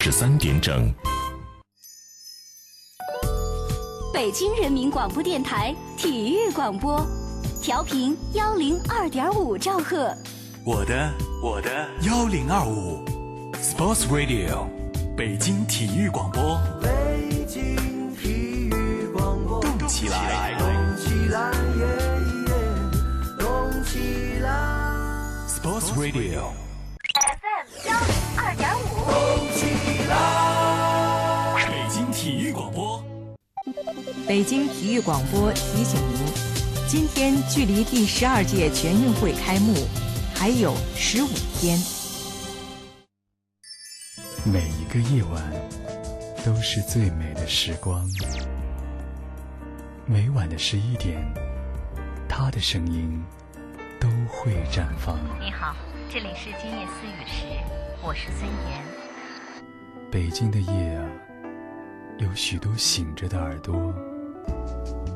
十三点整。北京人民广播电台体育广播，调频幺零二点五兆赫。我的我的幺零二五，Sports Radio，北京体育广播。北京体育广播，动起来，动起来，耶耶，动起来。Sports Radio，北京体育广播提醒您，今天距离第十二届全运会开幕还有十五天。每一个夜晚都是最美的时光。每晚的十一点，他的声音都会绽放。你好，这里是今夜思雨时，我是孙岩。北京的夜啊，有许多醒着的耳朵，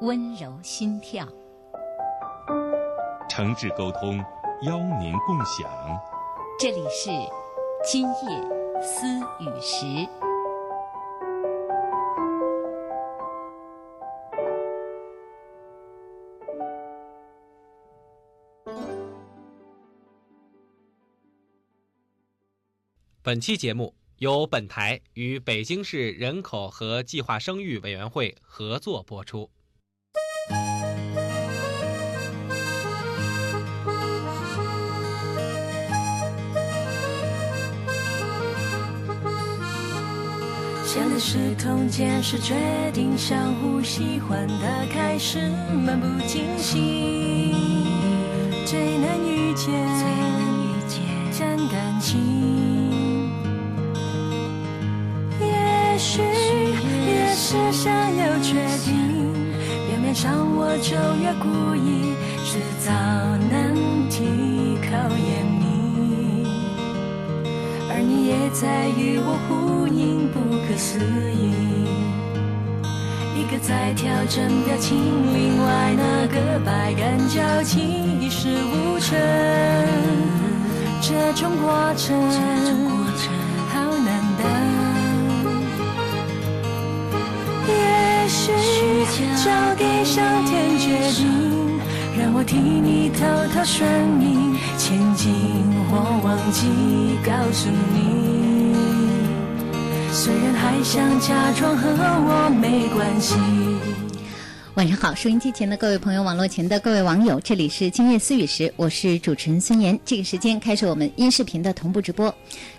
温柔心跳。诚挚沟通，邀您共享。这里是今夜思雨时。本期节目由本台与北京市人口和计划生育委员会合作播出。是同间，是决定相互喜欢的开始，漫不经心，最难遇见，最难遇见，真感情。也许越是想要确定，表面上我就越故意制造难题考验你。而你也在与我呼应，不可思议。一个在调整表情，另外那个百感交集，一事无成。这种过程，好难等。也许交给上天决定，让我替你偷偷顺应，前进或忘记告诉你。还想假装和我没关系。晚上好，收音机前的各位朋友，网络前的各位网友，这里是今夜思雨时，我是主持人孙岩。这个时间开始我们音视频的同步直播，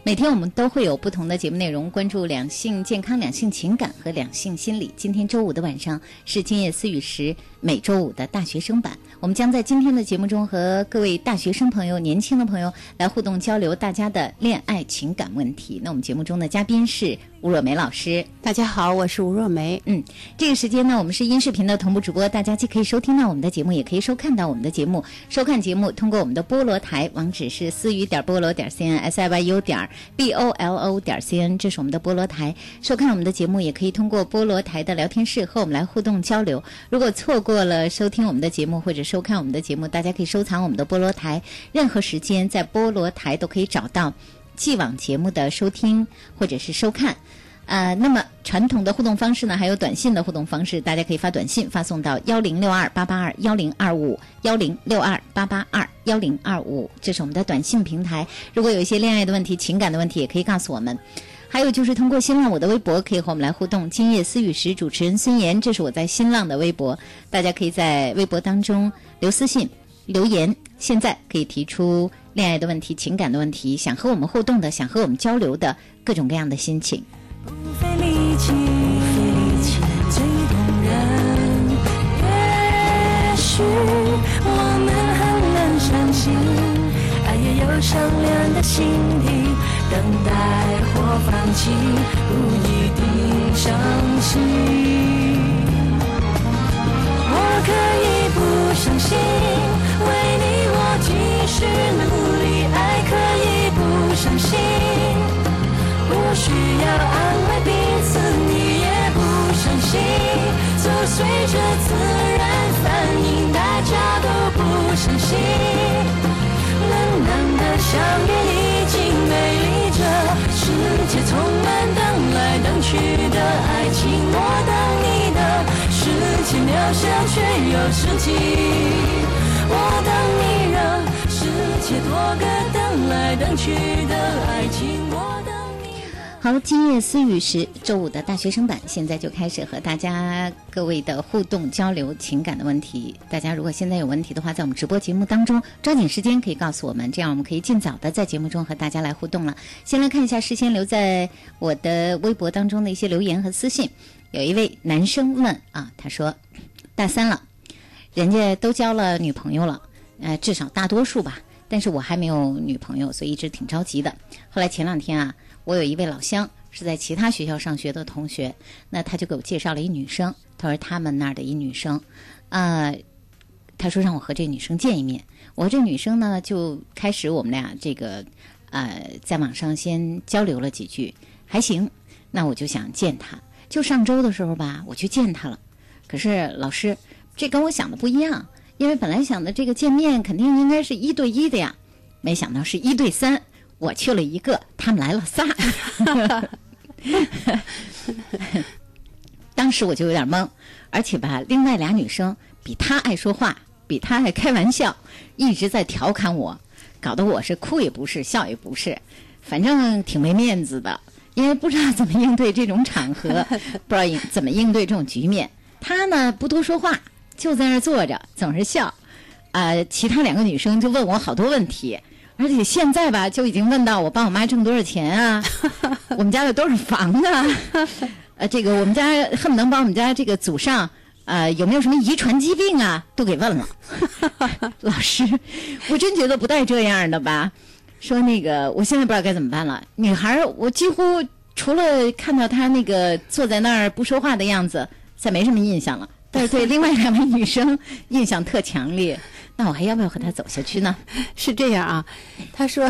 每天我们都会有不同的节目内容，关注两性健康、两性情感和两性心理。今天周五的晚上是今夜思雨时每周五的大学生版，我们将在今天的节目中和各位大学生朋友、年轻的朋友来互动交流大家的恋爱情感问题。那我们节目中的嘉宾是吴若梅老师。大家好，我是吴若梅。嗯，这个时间呢，我们是音视频的同步直播，大家既可以收听到我们的节目，也可以收看到我们的节目。收看节目通过我们的菠萝台，网址是思雨点菠萝点 cn s i y u 点 b o l o 点 c n，这是我们的菠萝台。收看我们的节目，也可以通过菠萝台的聊天室和我们来互动交流。如果错过过了收听我们的节目或者收看我们的节目，大家可以收藏我们的菠萝台，任何时间在菠萝台都可以找到既往节目的收听或者是收看。呃，那么传统的互动方式呢，还有短信的互动方式，大家可以发短信发送到幺零六二八八二幺零二五幺零六二八八二幺零二五，这是我们的短信平台。如果有一些恋爱的问题、情感的问题，也可以告诉我们。还有就是通过新浪我的微博可以和我们来互动。今夜思雨时，主持人孙岩，这是我在新浪的微博，大家可以在微博当中留私信、留言。现在可以提出恋爱的问题、情感的问题，想和我们互动的、想和我们交流的各种各样的心情。不费力气，我们很难相信，爱也有善良的心底，等待或放弃，不一定相信。我可以不相信，为你我继续努力，爱可以不相信。不需要安慰彼此，你也不相信，就随着自然反应，大家都不相信。冷冷的相遇好像却有诗情，我等你让世界多个等来等去的爱情，我等。好，今夜思雨时，周五的大学生版现在就开始和大家各位的互动交流情感的问题。大家如果现在有问题的话，在我们直播节目当中抓紧时间可以告诉我们，这样我们可以尽早的在节目中和大家来互动了。先来看一下事先留在我的微博当中的一些留言和私信。有一位男生问啊，他说大三了，人家都交了女朋友了，呃，至少大多数吧，但是我还没有女朋友，所以一直挺着急的。后来前两天啊。我有一位老乡是在其他学校上学的同学，那他就给我介绍了一女生，他说他们那儿的一女生，呃，他说让我和这女生见一面。我和这女生呢就开始我们俩这个呃在网上先交流了几句，还行。那我就想见她，就上周的时候吧，我去见她了。可是老师，这跟我想的不一样，因为本来想的这个见面肯定应该是一对一的呀，没想到是一对三。我去了一个，他们来了仨，当时我就有点懵，而且吧，另外俩女生比他爱说话，比他爱开玩笑，一直在调侃我，搞得我是哭也不是，笑也不是，反正挺没面子的，因为不知道怎么应对这种场合，不知道应怎么应对这种局面。他呢不多说话，就在那儿坐着，总是笑，啊，其他两个女生就问我好多问题。而且现在吧，就已经问到我帮我妈挣多少钱啊，我们家有多少房啊，呃，这个我们家恨不能把我们家这个祖上，呃，有没有什么遗传疾病啊，都给问了。老师，我真觉得不带这样的吧？说那个，我现在不知道该怎么办了。女孩，我几乎除了看到她那个坐在那儿不说话的样子，再没什么印象了。但是对另外两位女生印象特强烈。那我还要不要和她走下去呢？是这样啊，他说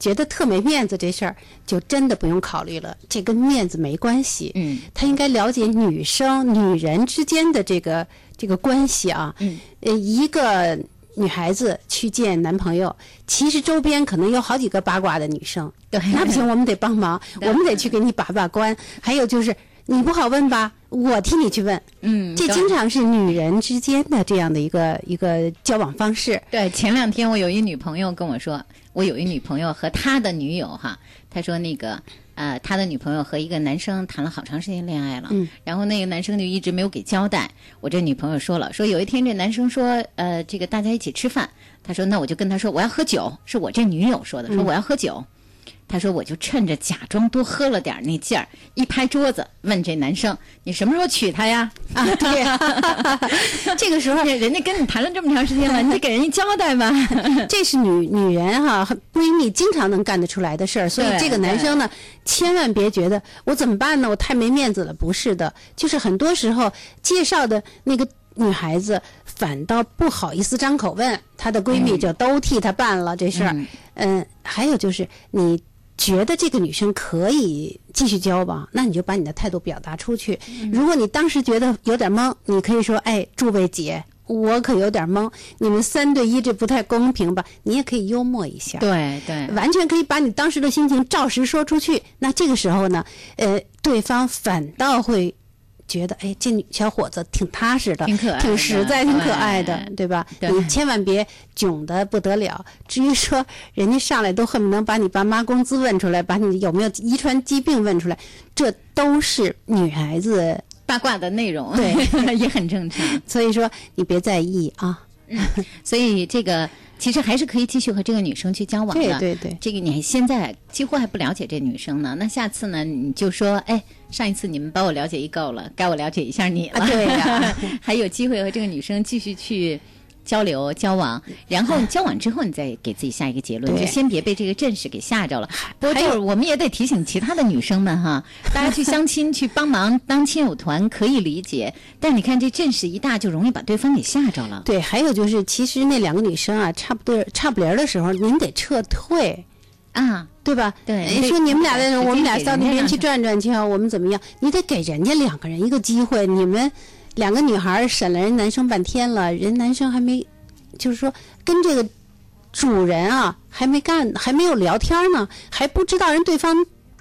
觉得特没面子这事儿，就真的不用考虑了，这跟面子没关系。嗯，他应该了解女生、女人之间的这个这个关系啊。嗯，呃，一个女孩子去见男朋友，其实周边可能有好几个八卦的女生。对，那不行，我们得帮忙，我们得去给你把把关。还有就是。你不好问吧？我替你去问。嗯，这经常是女人之间的这样的一个一个交往方式。对，前两天我有一女朋友跟我说，我有一女朋友和他的女友哈，他说那个呃，他的女朋友和一个男生谈了好长时间恋爱了，嗯，然后那个男生就一直没有给交代。我这女朋友说了，说有一天这男生说，呃，这个大家一起吃饭，他说那我就跟他说我要喝酒，是我这女友说的，说我要喝酒。他说：“我就趁着假装多喝了点那劲儿，一拍桌子，问这男生：‘你什么时候娶她呀？’啊，对呀，这个时候人家跟你谈了这么长时间了，你得给人家交代吧。这是女女人哈闺蜜经常能干得出来的事儿，所以这个男生呢，千万别觉得我怎么办呢？我太没面子了。不是的，就是很多时候介绍的那个女孩子反倒不好意思张口问，她的闺蜜就都替她办了这事儿。嗯，还有就是你。”觉得这个女生可以继续交往，那你就把你的态度表达出去。如果你当时觉得有点懵，你可以说：“哎，诸位姐，我可有点懵，你们三对一这不太公平吧？”你也可以幽默一下，对对，完全可以把你当时的心情照实说出去。那这个时候呢，呃，对方反倒会觉得，哎，这女小伙子挺踏实的，挺可爱的挺实在，挺可爱的，对对吧？对你千万别囧的不得了。至于说人家上来都恨不能把你爸妈工资问出来，把你有没有遗传疾病问出来，这都是女孩子，八卦的内容，对，也很正常。所以说你别在意啊。所以这个其实还是可以继续和这个女生去交往的。对对对这个你现在几乎还不了解这女生呢，那下次呢你就说，哎，上一次你们把我了解一够了，该我了解一下你了。啊对呀 还有机会和这个女生继续去。交流交往，然后交往之后，你再给自己下一个结论，对就先别被这个阵势给吓着了。不过就是我们也得提醒其他的女生们哈，大家去相亲去帮忙当亲友团可以理解，但你看这阵势一大，就容易把对方给吓着了。对，还有就是，其实那两个女生啊，差不多差不离儿的时候，您得撤退。啊，对吧？对哎说你们俩的人，我们俩到那边去转转去啊，我们怎么样？你得给人家两个人一个机会。你们两个女孩儿审了人男生半天了，人男生还没，就是说跟这个主人啊还没干，还没有聊天呢，还不知道人对方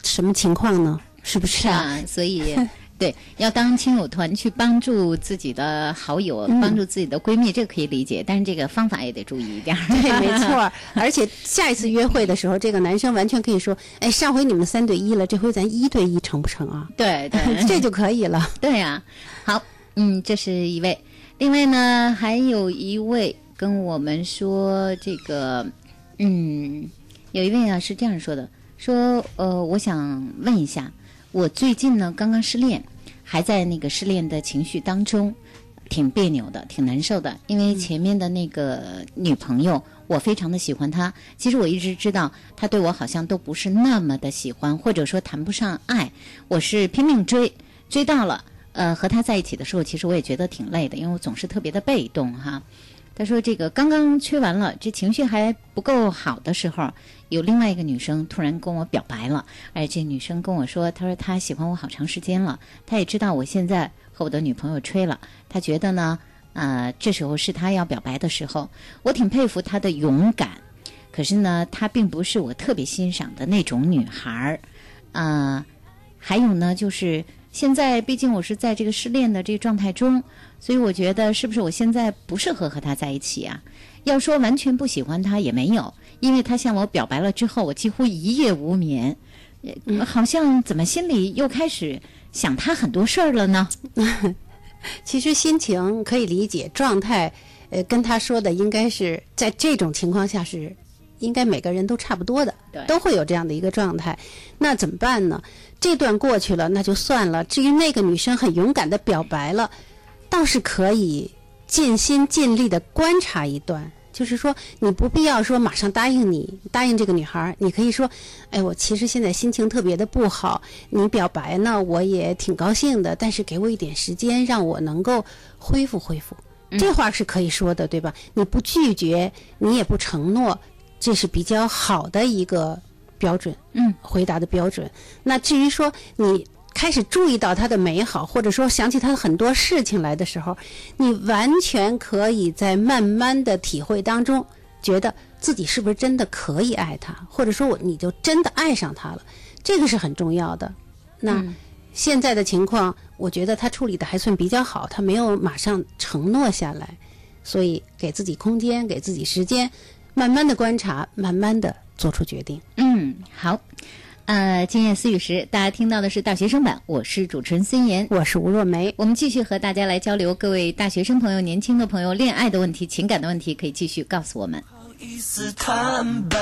什么情况呢，是不是啊？是啊，所以对要当亲友团去帮助自己的好友，嗯帮助自己的闺蜜，这个可以理解，但是这个方法也得注意一点儿。对，没错儿。而且下一次约会的时候，这个男生完全可以说：“ 哎，上回你们三对一了，这回咱一对一成不成啊？”对 对，这就可以了。对呀、好，嗯，这是一位，另外呢，还有一位跟我们说这个，嗯，有一位啊是这样说的，说呃，我想问一下，我最近呢刚刚失恋，还在那个失恋的情绪当中，挺别扭的，挺难受的，因为前面的那个女朋友。我非常的喜欢她，其实我一直知道她对我好像都不是那么的喜欢，或者说谈不上爱。我是拼命追，追到了，呃，和他在一起的时候，其实我也觉得挺累的，因为我总是特别的被动哈。他说这个刚刚吹完了，这情绪还不够好的时候，有另外一个女生突然跟我表白了，而这女生跟我说，她说她喜欢我好长时间了，她也知道我现在和我的女朋友吹了，她觉得呢，呃，这时候是她要表白的时候，我挺佩服她的勇敢，可是呢，她并不是我特别欣赏的那种女孩儿，啊、还有呢，就是现在毕竟我是在这个失恋的这个状态中，所以我觉得是不是我现在不适合和他在一起啊？要说完全不喜欢他也没有，因为他向我表白了之后，我几乎一夜无眠，呃好像怎么心里又开始想他很多事儿了呢？其实心情可以理解，状态，呃，跟他说的应该是在这种情况下是，应该每个人都差不多的，都会有这样的一个状态。那怎么办呢？这段过去了，那就算了。至于那个女生很勇敢的表白了，倒是可以尽心尽力的观察一段。就是说，你不必要说马上答应你，答应这个女孩儿，你可以说，哎，我其实现在心情特别的不好，你表白呢，我也挺高兴的，但是给我一点时间，让我能够恢复恢复。这话是可以说的，对吧？你不拒绝，你也不承诺，这是比较好的一个标准，嗯，回答的标准。那至于说你开始注意到他的美好，或者说想起他的很多事情来的时候，你完全可以在慢慢的体会当中，觉得自己是不是真的可以爱他，或者说我你就真的爱上他了，这个是很重要的。那、现在的情况，我觉得他处理的还算比较好，他没有马上承诺下来，所以给自己空间，给自己时间，慢慢的观察，慢慢的做出决定。嗯，好。呃，今夜思雨时，大家听到的是大学生版，我是主持人孙岩，我是吴若梅。我们继续和大家来交流，各位大学生朋友、年轻的朋友，恋爱的问题、情感的问题，可以继续告诉我们。好意思坦白。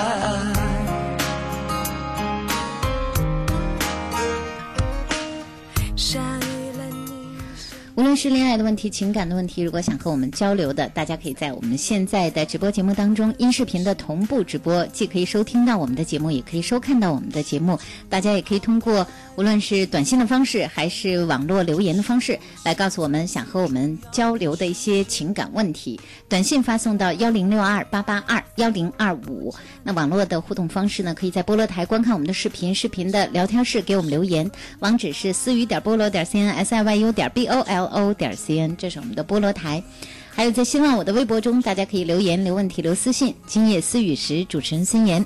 无论是恋爱的问题、情感的问题，如果想和我们交流的，大家可以在我们现在的直播节目当中，音视频的同步直播，既可以收听到我们的节目，也可以收看到我们的节目。大家也可以通过无论是短信的方式，还是网络留言的方式，来告诉我们想和我们交流的一些情感问题。短信发送到幺零六二八八二幺零二五。那网络的互动方式呢，可以在菠萝台观看我们的视频，视频的聊天室给我们留言，网址是思雨点菠萝点 cn s i y u 点 b o l o 点 c n，这是我们的菠萝台。还有在新浪我的微博中，大家可以留言、留问题、留私信。今夜思雨时，主持人孙岩。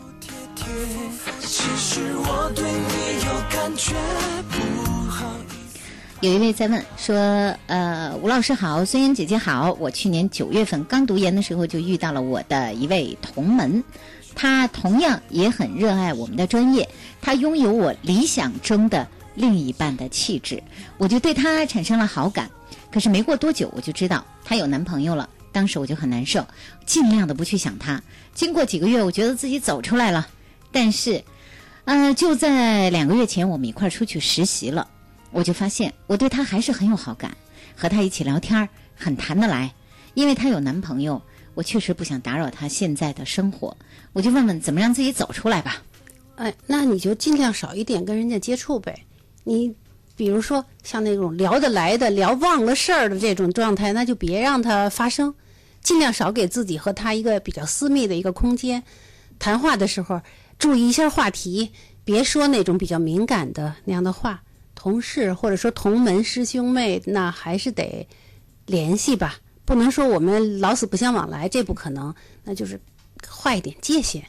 其实我对你有感觉，不。有一位在问说，呃，吴老师好，孙岩姐姐好，我去年九月份刚读研的时候就遇到了我的一位同门，他同样也很热爱我们的专业，他拥有我理想中的另一半的气质，我就对他产生了好感。可是没过多久，我就知道她有男朋友了，当时我就很难受，尽量的不去想他。经过几个月，我觉得自己走出来了，但是，呃，就在两个月前，我们一块儿出去实习了。我就发现我对她还是很有好感，和她一起聊天很谈得来。因为她有男朋友，我确实不想打扰她现在的生活，我就问问怎么让自己走出来吧。哎，那你就尽量少一点跟人家接触呗。你比如说像那种聊得来的、聊忘了事儿的这种状态，那就别让它发生，尽量少给自己和他一个比较私密的一个空间。谈话的时候注意一下话题，别说那种比较敏感的那样的话。同事或者说同门师兄妹，那还是得联系吧，不能说我们老死不相往来，这不可能。那就是画一点界限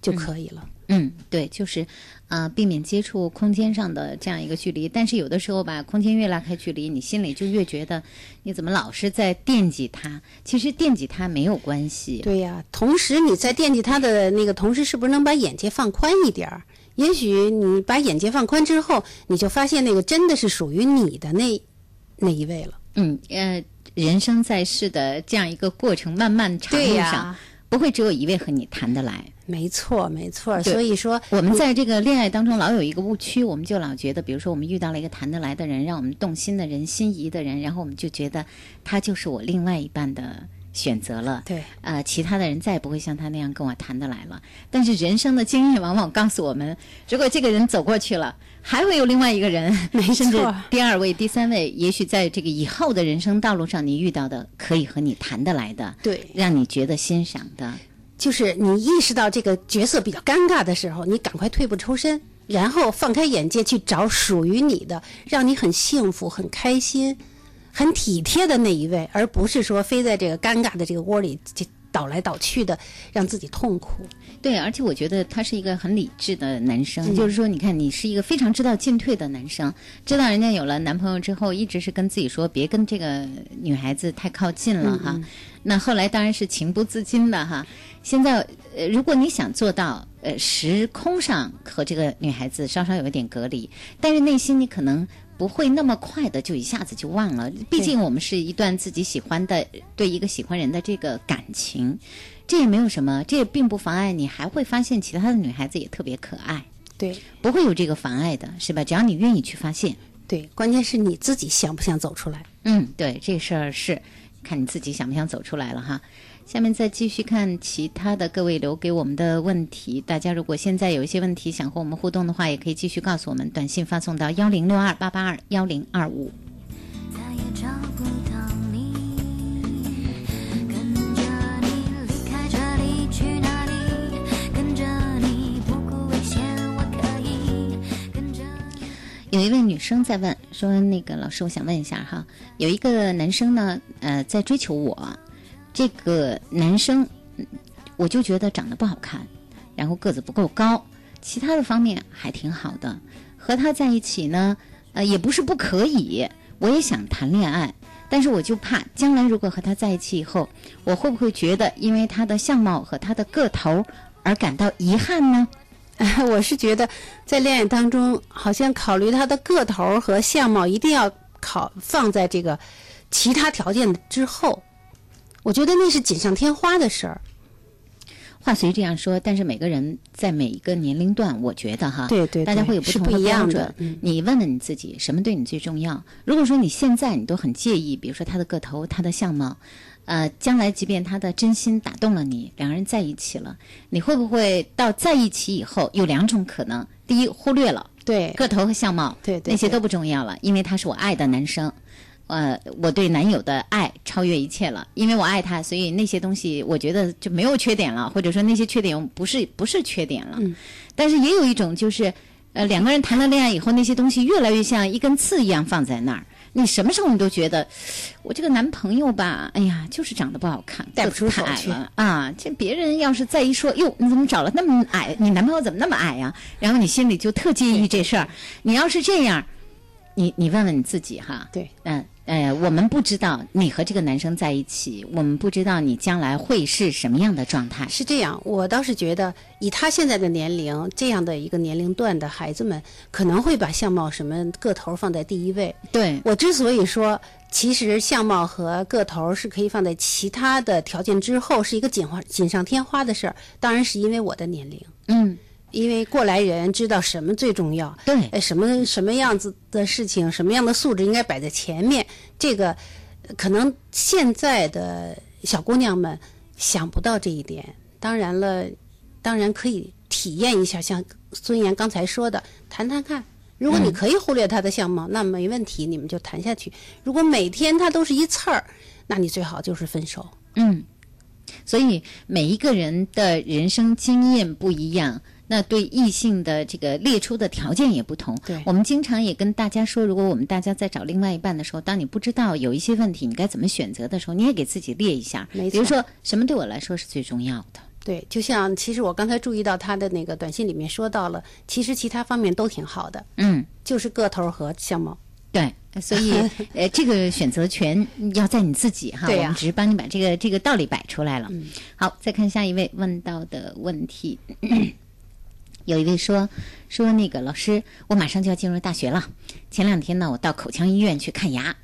就可以了。嗯，对，就是啊，避免接触空间上的这样一个距离。但是有的时候吧，空间越拉开距离，你心里就越觉得你怎么老是在惦记他。其实惦记他没有关系。对呀，同时你在惦记他的那个同时，是不是能把眼界放宽一点儿？也许你把眼界放宽之后，你就发现那个真的是属于你的那那一位了。嗯，呃，人生在世的这样一个过程，漫漫长路上，不会只有一位和你谈得来。没错，没错。所以说，我们在这个恋爱当中老有一个误区，我们就老觉得，比如说我们遇到了一个谈得来的人，让我们动心的人、心仪的人，然后我们就觉得他就是我另外一半的。选择了对，呃，其他的人再也不会像他那样跟我谈得来了。但是人生的经验往往告诉我们，如果这个人走过去了，还会有另外一个人，甚至第二位、第三位，也许在这个以后的人生道路上，你遇到的可以和你谈得来的，对，让你觉得欣赏的，就是你意识到这个角色比较尴尬的时候，你赶快退步抽身，然后放开眼界去找属于你的，让你很幸福、很开心。很体贴的那一位，而不是说非在这个尴尬的这个窝里就倒来倒去的，让自己痛苦。对，而且我觉得他是一个很理智的男生，就是说，你看，你是一个非常知道进退的男生，知道人家有了男朋友之后，一直是跟自己说别跟这个女孩子太靠近了哈。那后来当然是情不自禁的哈。现在，呃，如果你想做到呃时空上和这个女孩子稍稍有一点隔离，但是内心你可能。不会那么快的就一下子就忘了，毕竟我们是一段自己喜欢的对一个喜欢人的这个感情，这也没有什么，这也并不妨碍你还会发现其他的女孩子也特别可爱，对，不会有这个妨碍的，是吧？只要你愿意去发现，对，关键是你自己想不想走出来，嗯，对，这事儿是看你自己想不想走出来了哈。下面再继续看其他的各位留给我们的问题。大家如果现在有一些问题想和我们互动的话，也可以继续告诉我们，短信发送到幺零六二八八二幺零二五。有一位女生在问说：“那个老师，我想问一下哈，有一个男生呢，呃，在追求我。”这个男生，我就觉得长得不好看，然后个子不够高，其他的方面还挺好的。和他在一起呢，呃，也不是不可以，我也想谈恋爱，但是我就怕将来如果和他在一起以后，我会不会觉得因为他的相貌和他的个头而感到遗憾呢？我是觉得在恋爱当中，好像考虑他的个头和相貌一定要考放在这个其他条件之后。我觉得那是锦上添花的事儿。话虽这样说，但是每个人在每一个年龄段，我觉得哈，对对，大家会有不同的标准。你问问你自己，什么对你最重要？如果说你现在你都很介意，比如说他的个头、他的相貌，呃，将来即便他的真心打动了你，两个人在一起了，你会不会到在一起以后有两种可能？第一，忽略了对个头和相貌，对对那些都不重要了，因为他是我爱的男生。呃，我对男友的爱超越一切了，因为我爱他，所以那些东西我觉得就没有缺点了，或者说那些缺点不是不是缺点了。嗯。但是也有一种就是，呃，两个人谈了恋爱以后，那些东西越来越像一根刺一样放在那儿。你什么时候你都觉得，我这个男朋友吧，哎呀，就是长得不好看，带不出手去啊。这别人要是再一说，哟，你怎么找了那么矮？你男朋友怎么那么矮呀？然后你心里就特介意这事儿。你要是这样。你你问问你自己哈，对，嗯呃，我们不知道你和这个男生在一起，我们不知道你将来会是什么样的状态。是这样，我倒是觉得，以他现在的年龄，这样的一个年龄段的孩子们，可能会把相貌、什么个头放在第一位。对我之所以说，其实相貌和个头是可以放在其他的条件之后，是一个锦花锦上添花的事儿，当然是因为我的年龄。嗯，因为过来人知道什么最重要，对，呃，什么什么样子的事情，什么样的素质应该摆在前面，这个呃可能现在的小姑娘们想不到这一点。当然了，当然可以体验一下，像孙岩刚才说的，谈谈看。如果你可以忽略他的相貌，那没问题，你们就谈下去。如果每天他都是一刺儿，那你最好就是分手。嗯，所以每一个人的人生经验不一样，那对异性的这个列出的条件也不同。对我们经常也跟大家说，如果我们大家在找另外一半的时候，当你不知道有一些问题你该怎么选择的时候，你也给自己列一下，没错比如说什么对我来说是最重要的。对，就像其实我刚才注意到他的那个短信里面说到了，其实其他方面都挺好的，嗯，就是个头和相貌。对，所以 呃，这个选择权要在你自己哈。我们只是帮你把这个这个道理摆出来了。嗯好，再看下一位问到的问题。有一位说说那个老师，我马上就要进入大学了。前两天呢，我到口腔医院去看牙，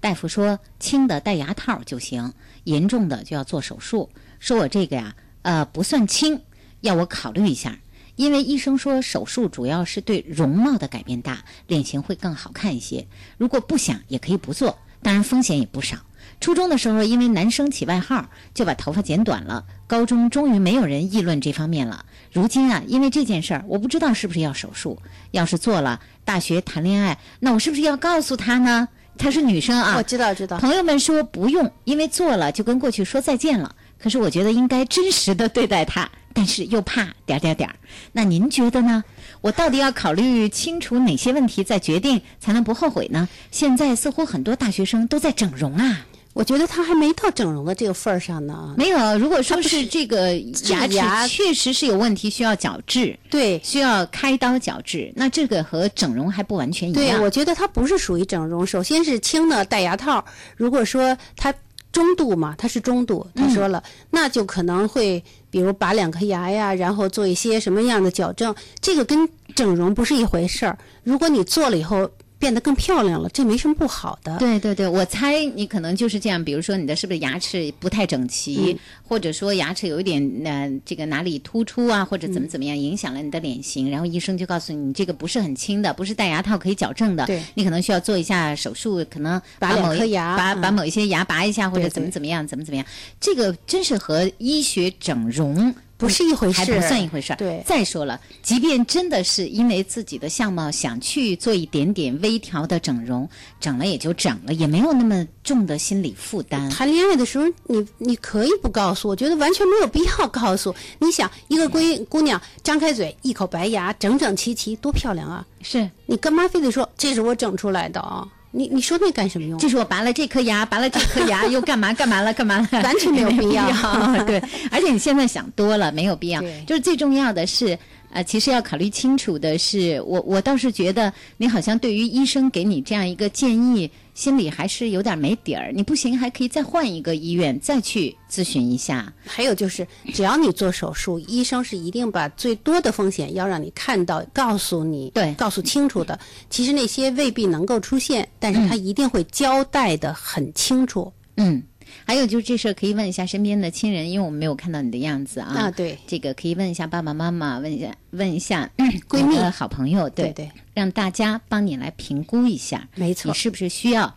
大夫说轻的戴牙套就行，严重的就要做手术。说我这个呀，呃，不算轻，要我考虑一下。因为医生说手术主要是对容貌的改变大，脸型会更好看一些。如果不想也可以不做，当然风险也不少。初中的时候，因为男生起外号，就把头发剪短了。高中终于没有人议论这方面了。如今啊，因为这件事儿，我不知道是不是要手术。要是做了，大学谈恋爱，那我是不是要告诉他呢？她是女生啊，我知道知道。朋友们说不用，因为做了就跟过去说再见了。可是我觉得应该真实的对待他，但是又怕点儿点儿点儿。那您觉得呢？我到底要考虑清楚哪些问题再决定，才能不后悔呢？现在似乎很多大学生都在整容啊。我觉得他还没到整容的这个份儿上呢。没有，如果说是这个牙齿确实是有问题，需要矫治，对，需要开刀矫治，那这个和整容还不完全一对，样。我觉得他不是属于整容。首先是轻的戴牙套，如果说他中度嘛，他是中度，他说了，那就可能会比如拔两颗牙呀，然后做一些什么样的矫正，这个跟整容不是一回事儿。如果你做了以后变得更漂亮了，这没什么不好的。对对对，我猜你可能就是这样，比如说你的是不是牙齿不太整齐，嗯或者说牙齿有一点呃这个哪里突出啊，或者嗯怎么怎么样，影响了你的脸型，然后医生就告诉你，你这个不是很轻的，不是戴牙套可以矫正的，对你可能需要做一下手术，可能把某一颗牙把嗯把某一些牙拔一下，或者怎么怎么样，怎么怎么样，这个真是和医学整容。不是一回事还不算一回事儿。对再说了，即便真的是因为自己的相貌想去做一点点微调的整容，整了也就整了，也没有那么重的心理负担。谈恋爱的时候，你你可以不告诉，我觉得完全没有必要告诉。你想，一个闺姑娘张开嘴，一口白牙，整整齐齐，多漂亮啊！是你干嘛非得说这是我整出来的啊？你你说那干什么用？就是我拔了这颗牙，拔了这颗牙，又干嘛干嘛了，干嘛了？完全没有 必要 对，而且你现在想多了，没有必要。就是最重要的是，呃，其实要考虑清楚的是，我我倒是觉得你好像对于医生给你这样一个建议，心里还是有点没底儿。你不行，还可以再换一个医院再去咨询一下。还有就是，只要你做手术，医生是一定把最多的风险要让你看到，告诉你，对告诉清楚的。其实那些未必能够出现，但是他一定会交代的很清楚。嗯，还有就是这事儿可以问一下身边的亲人，因为我们没有看到你的样子啊。啊对这个可以问一下爸爸妈妈，问一下问一下闺蜜好朋友，对对对让大家帮你来评估一下，没错你是不是需要？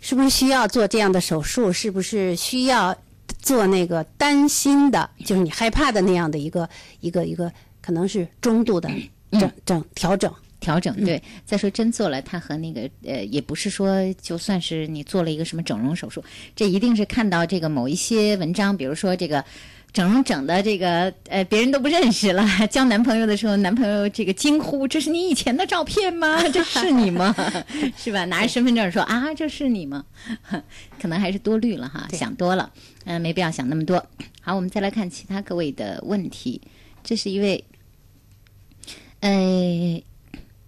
是不是需要做这样的手术？是不是需要做那个担心的，就是你害怕的那样的一个一个一个，可能是中度的整整调整。调整对，再说真做了，它和那个呃，也不是说就算是你做了一个什么整容手术，这一定是看到这个某一些文章，比如说这个整容整的这个呃，别人都不认识了，交男朋友的时候，男朋友这个惊呼：“这是你以前的照片吗？这是你吗？是吧？”拿着身份证说：“啊，这是你吗？”可能还是多虑了哈，想多了，嗯、没必要想那么多。好，我们再来看其他各位的问题，这是一位，呃。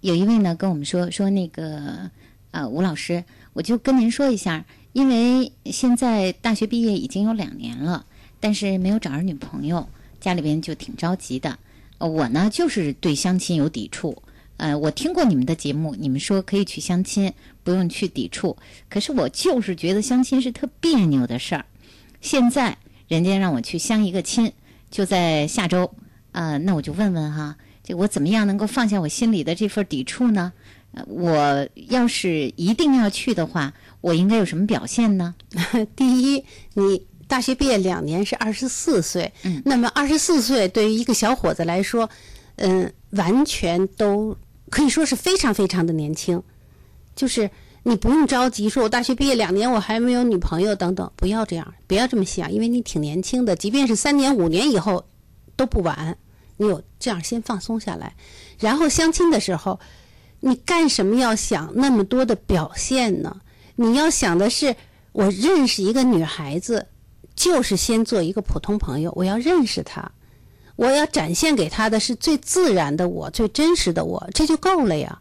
有一位呢跟我们说说那个呃吴老师，我就跟您说一下，因为现在大学毕业已经有两年了，但是没有找着女朋友，家里边就挺着急的。我呢就是对相亲有抵触。呃，我听过你们的节目，你们说可以去相亲，不用去抵触。可是我就是觉得相亲是特别扭的事儿。现在人家让我去相一个亲，就在下周，呃，那我就问问哈，这我怎么样能够放下我心里的这份抵触呢？呃，我要是一定要去的话，我应该有什么表现呢？第一，你大学毕业两年是二十四岁，嗯，那么二十四岁对于一个小伙子来说，嗯，完全都可以说是非常非常的年轻，就是你不用着急，说我大学毕业两年我还没有女朋友等等，不要这样，不要这么想，因为你挺年轻的，即便是三年五年以后都不晚。你有这样先放松下来，然后相亲的时候，你干什么要想那么多的表现呢？你要想的是，我认识一个女孩子，就是先做一个普通朋友，我要认识她，我要展现给她的是最自然的我，最真实的我，这就够了呀。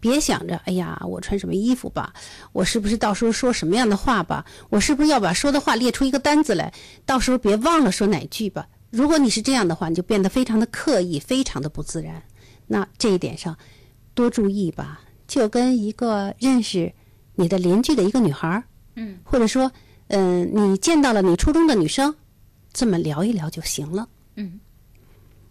别想着，哎呀，我穿什么衣服吧，我是不是到时候说什么样的话吧，我是不是要把说的话列出一个单子来，到时候别忘了说哪句吧。如果你是这样的话，你就变得非常的刻意，非常的不自然。那这一点上多注意吧，就跟一个认识你的邻居的一个女孩儿，嗯，或者说，嗯、你见到了你初中的女生，这么聊一聊就行了。嗯，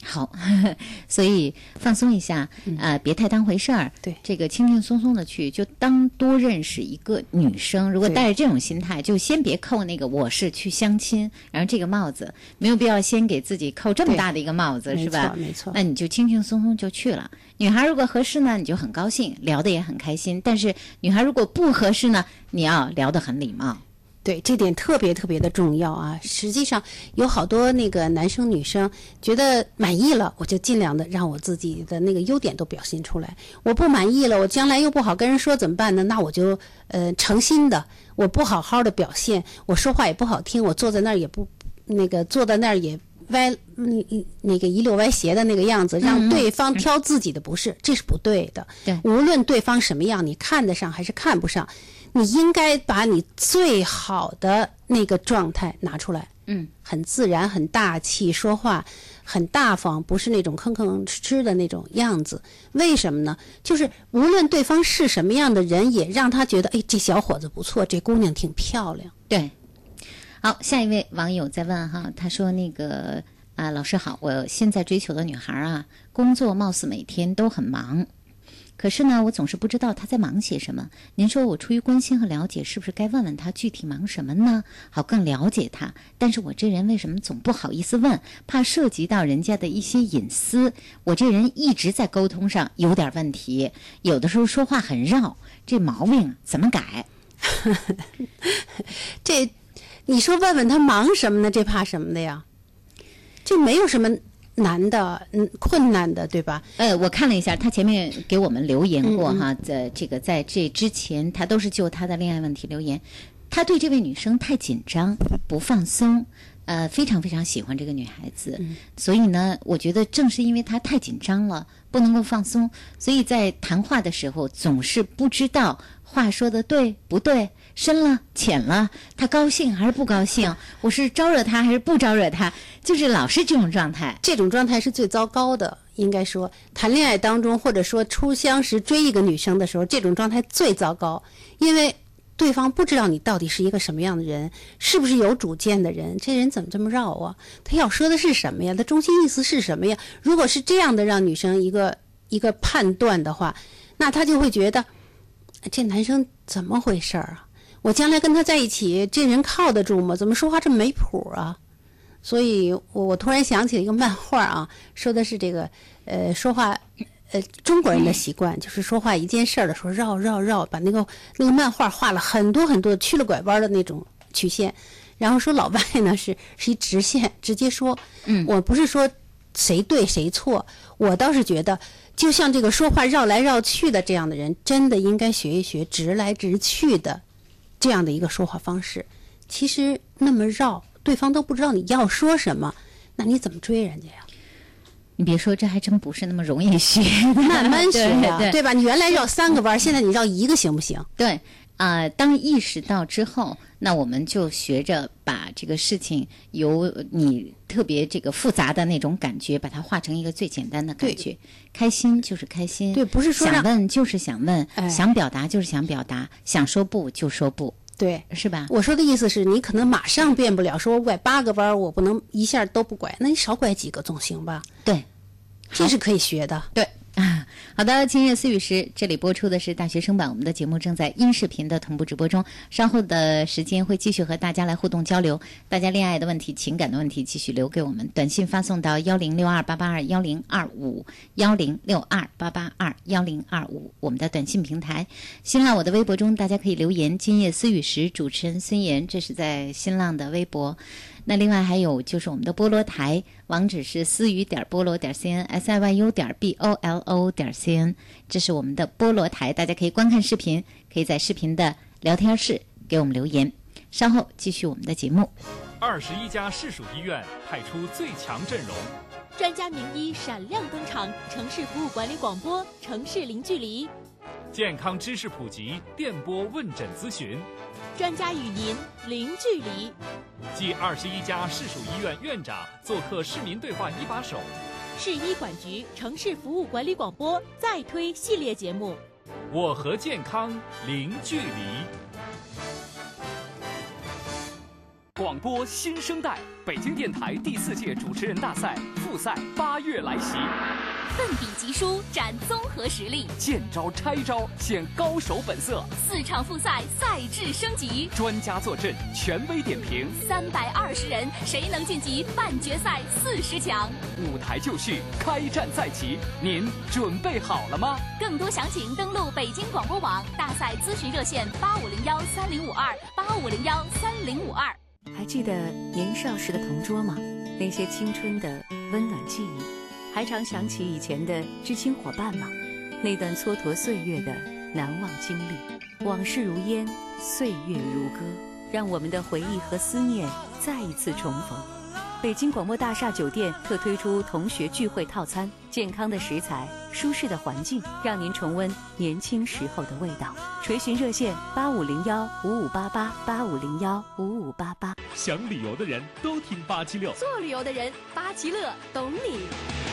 好，所以放松一下，呃，别太当回事儿。对，这个轻轻松松的去，就当多认识一个女生。如果带着这种心态，就先别扣那个我是去相亲，然后这个帽子，没有必要先给自己扣这么大的一个帽子，是吧错？没错那你就轻轻松松就去了。女孩如果合适呢，你就很高兴，聊得也很开心。但是女孩如果不合适呢，你要聊得很礼貌。对，这点特别特别的重要啊！实际上有好多那个男生女生觉得满意了，我就尽量的让我自己的那个优点都表现出来。我不满意了，我将来又不好跟人说怎么办呢？那我就呃诚心的，我不好好的表现，我说话也不好听，我坐在那儿也不那个坐在那儿也歪嗯嗯那个一溜歪斜的那个样子，让对方挑自己的不是，这是不对的。对无论对方什么样，你看得上还是看不上，你应该把你最好的那个状态拿出来。嗯，很自然、很大气，说话很大方，不是那种吭吭哧哧的那种样子。为什么呢？就是无论对方是什么样的人，也让他觉得，哎，这小伙子不错，这姑娘挺漂亮。对，好，下一位网友在问哈，他说那个啊，老师好，我现在追求的女孩啊，工作貌似每天都很忙，可是呢，我总是不知道他在忙些什么。您说我出于关心和了解，是不是该问问他具体忙什么呢？好更了解他。但是我这人为什么总不好意思问，怕涉及到人家的一些隐私。我这人一直在沟通上有点问题，有的时候说话很绕，这毛病怎么改？这，你说问问他忙什么呢？这怕什么的呀？这没有什么难的，嗯，困难的，对吧？呃，我看了一下，他前面给我们留言过哈，在这个在这之前，他都是就他的恋爱问题留言。他对这位女生太紧张，不放松，呃，非常非常喜欢这个女孩子，所以呢，我觉得正是因为他太紧张了，不能够放松，所以在谈话的时候总是不知道话说的对不对，深了浅了，他高兴还是不高兴，我是招惹他还是不招惹他，就是老是这种状态。这种状态是最糟糕的。应该说，谈恋爱当中，或者说初相识追一个女生的时候，这种状态最糟糕，因为对方不知道你到底是一个什么样的人，是不是有主见的人，这人怎么这么绕啊？他要说的是什么呀？他中心意思是什么呀？如果是这样的，让女生一个一个判断的话，那她就会觉得这男生怎么回事儿啊？我将来跟他在一起，这人靠得住吗？怎么说话这么没谱啊？所以我我突然想起了一个漫画啊，说的是这个呃说话。呃，中国人的习惯就是说话一件事儿的时候绕绕绕，把那个那个漫画画了很多很多曲了拐弯的那种曲线，然后说老外呢是是一直线，直接说。嗯，我不是说谁对谁错，我倒是觉得，就像这个说话绕来绕去的这样的人，真的应该学一学直来直去的这样的一个说话方式。其实那么绕，对方都不知道你要说什么，那你怎么追人家呀？你别说，这还真不是那么容易学，慢慢学 对吧？你原来绕三个弯，现在你绕一个行不行？对，啊、当意识到之后，那我们就学着把这个事情由你特别这个复杂的那种感觉，把它化成一个最简单的感觉。开心就是开心，对不是说想问就是想问，哎想表达就是想表达，想说不就说不，对。是吧？我说的意思是你可能马上变不了，说我拐八个弯儿，我不能一下都不拐，那你少拐几个总行吧？对，这是可以学的。对啊，好的，今夜思雨时，这里播出的是大学生版，我们的节目正在音视频的同步直播中，稍后的时间会继续和大家来互动交流，大家恋爱的问题、情感的问题继续留给我们，短信发送到幺零六二八八二幺零二五幺零六二八八二幺零二五，我们的短信平台，新浪我的微博中大家可以留言“今夜思雨时”，主持人孙岩，这是在新浪的微博。那另外还有就是我们的菠萝台，网址是思雨点菠萝点 cn s i y u 点 b o l o 点 cn，这是我们的菠萝台，大家可以观看视频，可以在视频的聊天室给我们留言。稍后继续我们的节目。二十一家市属医院派出最强阵容，专家名医闪亮登场，城市服务管理广播，城市零距离，健康知识普及，电波问诊咨询，专家与您零距离。继二十一家市属医院院长做客市民对话一把手，市医管局城市服务管理广播再推系列节目。我和健康零距离。广播新生代，北京电台第四届主持人大赛复赛八月来袭，奋笔疾书，展综合实力，见招拆招，显高手本色。四场复赛赛制升级，专家坐镇，权威点评，三百二十人，谁能晋级半决赛四十强？舞台就绪，开战在即，您准备好了吗？更多详情登录北京广播网大赛咨询热线八五零幺三零五二八五零幺三零五二。还记得年少时的同桌吗？那些青春的温暖记忆，还常想起以前的知青伙伴吗？那段蹉跎岁月的难忘经历，往事如烟，岁月如歌，让我们的回忆和思念再一次重逢。北京广播大厦酒店特推出同学聚会套餐，健康的食材，舒适的环境，让您重温年轻时候的味道。垂询热线八五零幺五五八八八五零幺五五八八。想旅游的人都听八七六，做旅游的人，八七乐懂你。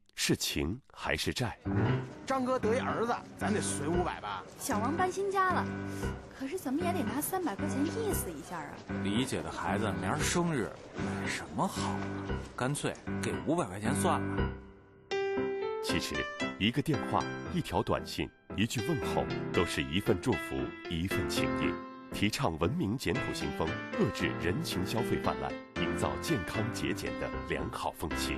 是情还是债？张哥得一儿子，咱得随五百吧。小王搬新家了，可是怎么也得拿三百块钱意思一下啊。李姐的孩子明儿生日，买什么好呢？干脆给五百块钱算了。其实，一个电话、一条短信、一句问候，都是一份祝福，一份情谊。提倡文明简朴行风，遏制人情消费泛滥，营造健康节俭的良好风气。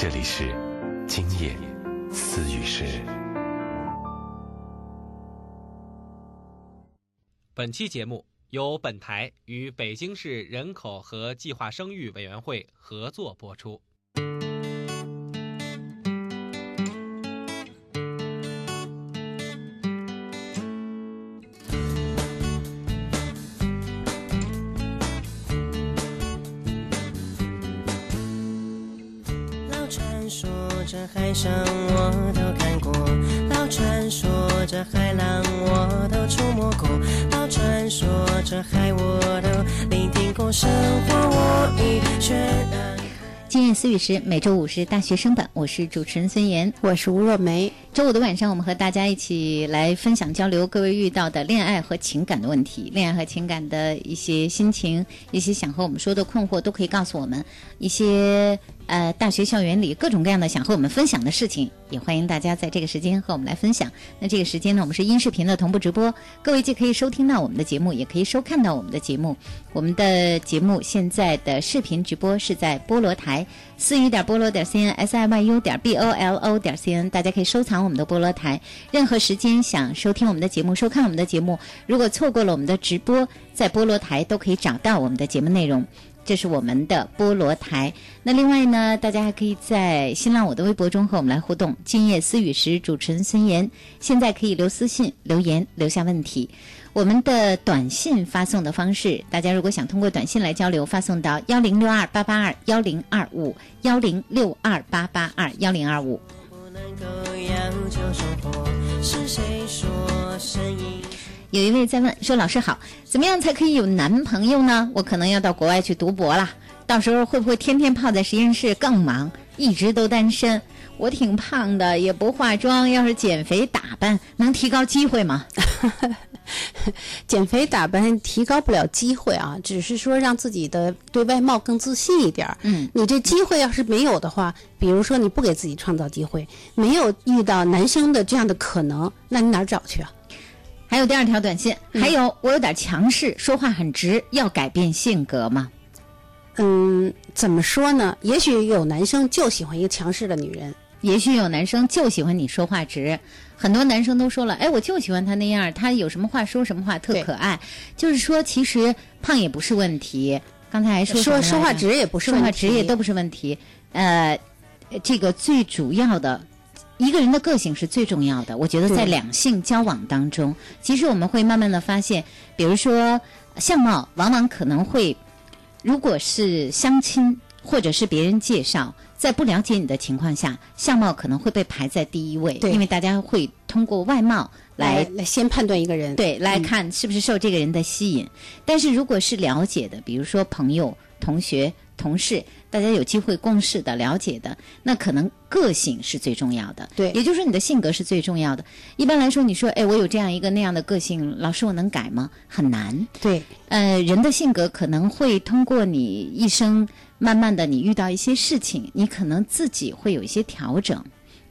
这里是今夜私语时。本期节目由本台与北京市人口和计划生育委员会合作播出。思雨时，每周五是大学生版，我是主持人孙岩，我是吴若梅。周五的晚上，我们和大家一起来分享交流各位遇到的恋爱和情感的问题，恋爱和情感的一些心情，一些想和我们说的困惑，都可以告诉我们一些。呃，大学校园里各种各样的想和我们分享的事情，也欢迎大家在这个时间和我们来分享。那这个时间呢，我们是音视频的同步直播，各位既可以收听到我们的节目，也可以收看到我们的节目。我们的节目现在的视频直播是在菠萝台思雨点菠萝点 cn s i y u 点 b o l o 点 c n，大家可以收藏我们的菠萝台。任何时间想收听我们的节目、收看我们的节目，如果错过了我们的直播，在菠萝台都可以找到我们的节目内容。这是我们的菠萝台。那另外呢，大家还可以在新浪我的微博中和我们来互动。今夜思雨时，主持人孙岩。现在可以留私信、留言、留下问题。我们的短信发送的方式，大家如果想通过短信来交流，发送到幺零六二八八二幺零二五幺零六二八八二幺零二五。有一位在问说：“老师好，怎么样才可以有男朋友呢？我可能要到国外去读博了，到时候会不会天天泡在实验室更忙？一直都单身，我挺胖的，也不化妆，要是减肥打扮，能提高机会吗？”减肥打扮提高不了机会啊，只是说让自己的对外貌更自信一点。嗯，你这机会要是没有的话，比如说你不给自己创造机会，没有遇到男生的这样的可能，那你哪儿找去啊？还有第二条短信，还有我有点强势，说话很直，要改变性格吗？嗯，怎么说呢？也许有男生就喜欢一个强势的女人，也许有男生就喜欢你说话直。很多男生都说了，哎，我就喜欢他那样，他有什么话说什么话，特可爱。就是说，其实胖也不是问题。刚才还说说说话直也不是问题说话直也都不是问题。呃，这个最主要的。一个人的个性是最重要的，我觉得在两性交往当中，其实我们会慢慢的发现，比如说相貌，往往可能会，如果是相亲或者是别人介绍，在不了解你的情况下，相貌可能会被排在第一位，因为大家会通过外貌来来先判断一个人，对，来看是不是受这个人的吸引。但是如果是了解的，比如说朋友、同学。同事，大家有机会共事的、了解的，那可能个性是最重要的。对，也就是说你的性格是最重要的。一般来说，你说，哎，我有这样一个那样的个性，老师我能改吗？很难。对，呃，人的性格可能会通过你一生，慢慢的你遇到一些事情，你可能自己会有一些调整。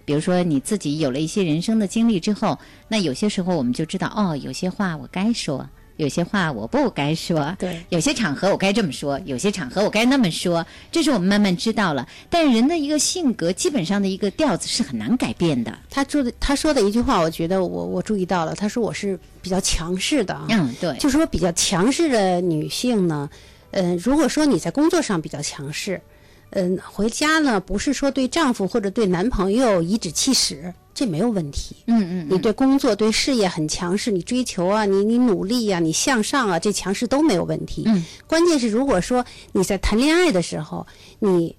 比如说你自己有了一些人生的经历之后，那有些时候我们就知道，哦，有些话我该说。有些话我不该说，对，有些场合我该这么说，有些场合我该那么说，这是我们慢慢知道了。但人的一个性格，基本上的一个调子是很难改变的。他说的他说的一句话，我觉得我我注意到了。他说我是比较强势的啊，嗯，对，就是说比较强势的女性呢，嗯，如果说你在工作上比较强势，嗯，回家呢不是说对丈夫或者对男朋友颐指气使。这没有问题，嗯嗯，你对工作、对事业很强势，你追求啊，你你努力呀，你向上啊，这强势都没有问题。嗯，关键是如果说你在谈恋爱的时候，你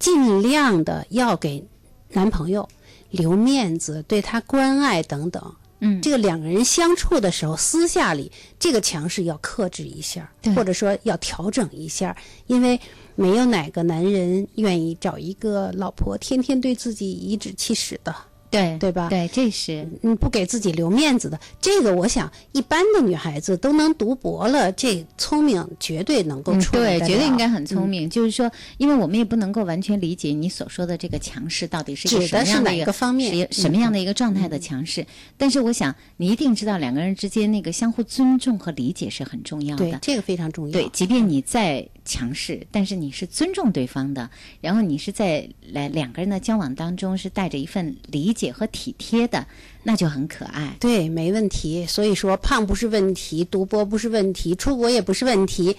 尽量的要给男朋友留面子，对他关爱等等。嗯，这个两个人相处的时候，私下里这个强势要克制一下，或者说要调整一下，因为没有哪个男人愿意找一个老婆天天对自己颐指气使的。对对吧？对，这是嗯，不给自己留面子的。这个，我想一般的女孩子都能读博了，这聪明绝对能够出来。对，绝对应该很聪明。就是说，因为我们也不能够完全理解你所说的这个强势到底是指的是哪个方面、什么样的一个状态的强势。但是，我想你一定知道，两个人之间那个相互尊重和理解是很重要的。对，这个非常重要。对，即便你再强势，但是你是尊重对方的，然后你是在来两个人的交往当中是带着一份理解。和体贴的，那就很可爱。对，没问题。所以说，胖不是问题，读博不是问题，出国也不是问题，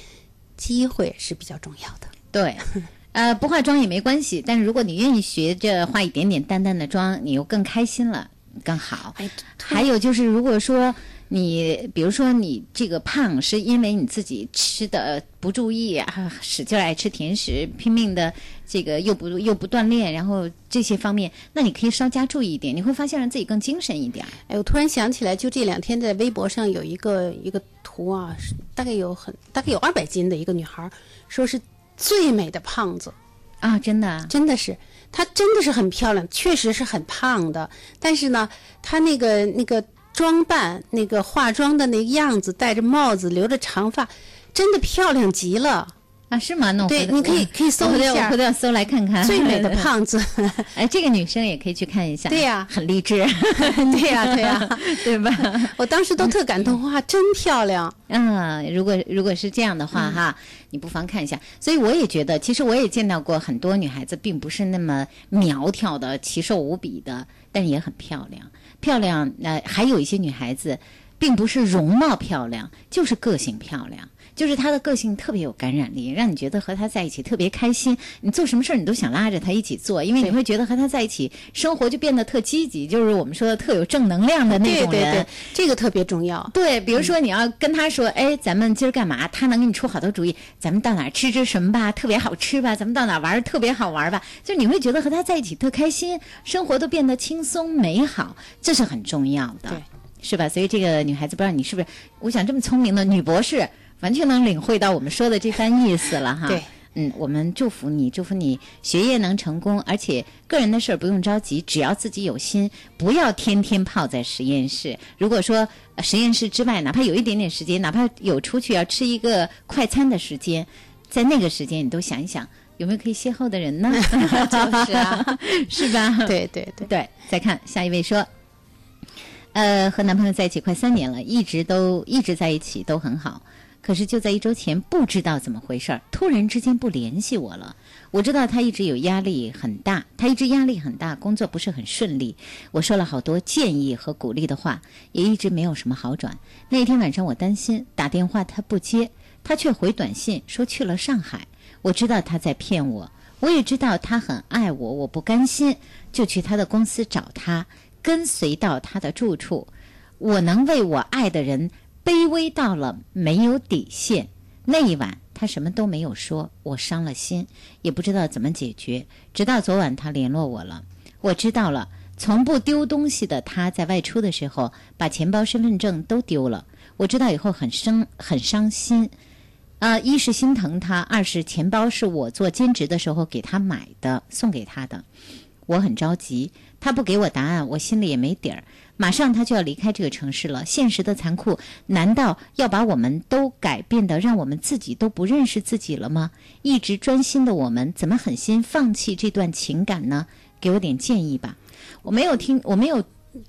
机会是比较重要的。对，呃，不化妆也没关系。但是如果你愿意学着化一点点淡淡的妆，你又更开心了，更好。还有就是，如果说。你比如说，你这个胖是因为你自己吃的不注意啊，使劲爱吃甜食，拼命的这个又不又不锻炼，然后这些方面，那你可以稍加注意一点，你会发现让自己更精神一点。哎，我突然想起来，就这两天在微博上有一个一个图啊，大概有很大概有二百斤的一个女孩，说是最美的胖子。啊，真的，真的是，她真的是很漂亮，确实是很胖的，但是呢，她那个那个装扮，那个化妆的那个样子，戴着帽子，留着长发，真的漂亮极了。啊，是吗？那我对你可以可以搜一下我回头要搜来看看最美的胖子。哎，这个女生也可以去看一下。对呀很励志。对呀、对呀、对吧？我当时都特感动，哇，真漂亮。嗯，如果如果是这样的话哈，你不妨看一下。所以我也觉得，其实我也见到过很多女孩子，并不是那么苗条的、奇瘦无比的，但也很漂亮。漂亮，呃，还有一些女孩子，并不是容貌漂亮，就是个性漂亮。就是他的个性特别有感染力，让你觉得和他在一起特别开心。你做什么事儿，你都想拉着他一起做，因为你会觉得和他在一起，生活就变得特积极，就是我们说的特有正能量的那种人。对对对，这个特别重要。对，比如说你要跟他说，哎，咱们今儿干嘛？他能给你出好多主意。咱们到哪儿吃吃什么吧，特别好吃吧？咱们到哪儿玩儿特别好玩儿吧？就你会觉得和他在一起特开心，生活都变得轻松美好，这是很重要的，是吧？所以这个女孩子，不知道你是不是？我想这么聪明的女博士，完全能领会到我们说的这番意思了哈。对。嗯，我们祝福你，祝福你学业能成功，而且个人的事儿不用着急，只要自己有心，不要天天泡在实验室。如果说、呃实验室之外，哪怕有一点点时间，哪怕有出去要吃一个快餐的时间，在那个时间你都想一想，有没有可以邂逅的人呢？就是啊，是吧？对对对对。再看下一位说，呃，和男朋友在一起快三年了，一直都一直在一起，都很好。可是就在一周前，不知道怎么回事儿，突然之间不联系我了。我知道他一直有压力很大，他一直压力很大，工作不是很顺利。我说了好多建议和鼓励的话，也一直没有什么好转。那天晚上我担心，打电话他不接，他却回短信说去了上海。我知道他在骗我，我也知道他很爱我，我不甘心，就去他的公司找他，跟随到他的住处。我能为我爱的人卑微到了没有底线。那一晚，他什么都没有说，我伤了心，也不知道怎么解决。直到昨晚，他联络我了，我知道了。从不丢东西的他，在外出的时候把钱包、身份证都丢了。我知道以后很生很伤心。呃，一是心疼他，二是钱包是我做兼职的时候给他买的，送给他的。我很着急，他不给我答案，我心里也没底儿。马上他就要离开这个城市了，现实的残酷，难道要把我们都改变的，让我们自己都不认识自己了吗？一直专心的我们，怎么狠心放弃这段情感呢？给我点建议吧。我没有听，我没有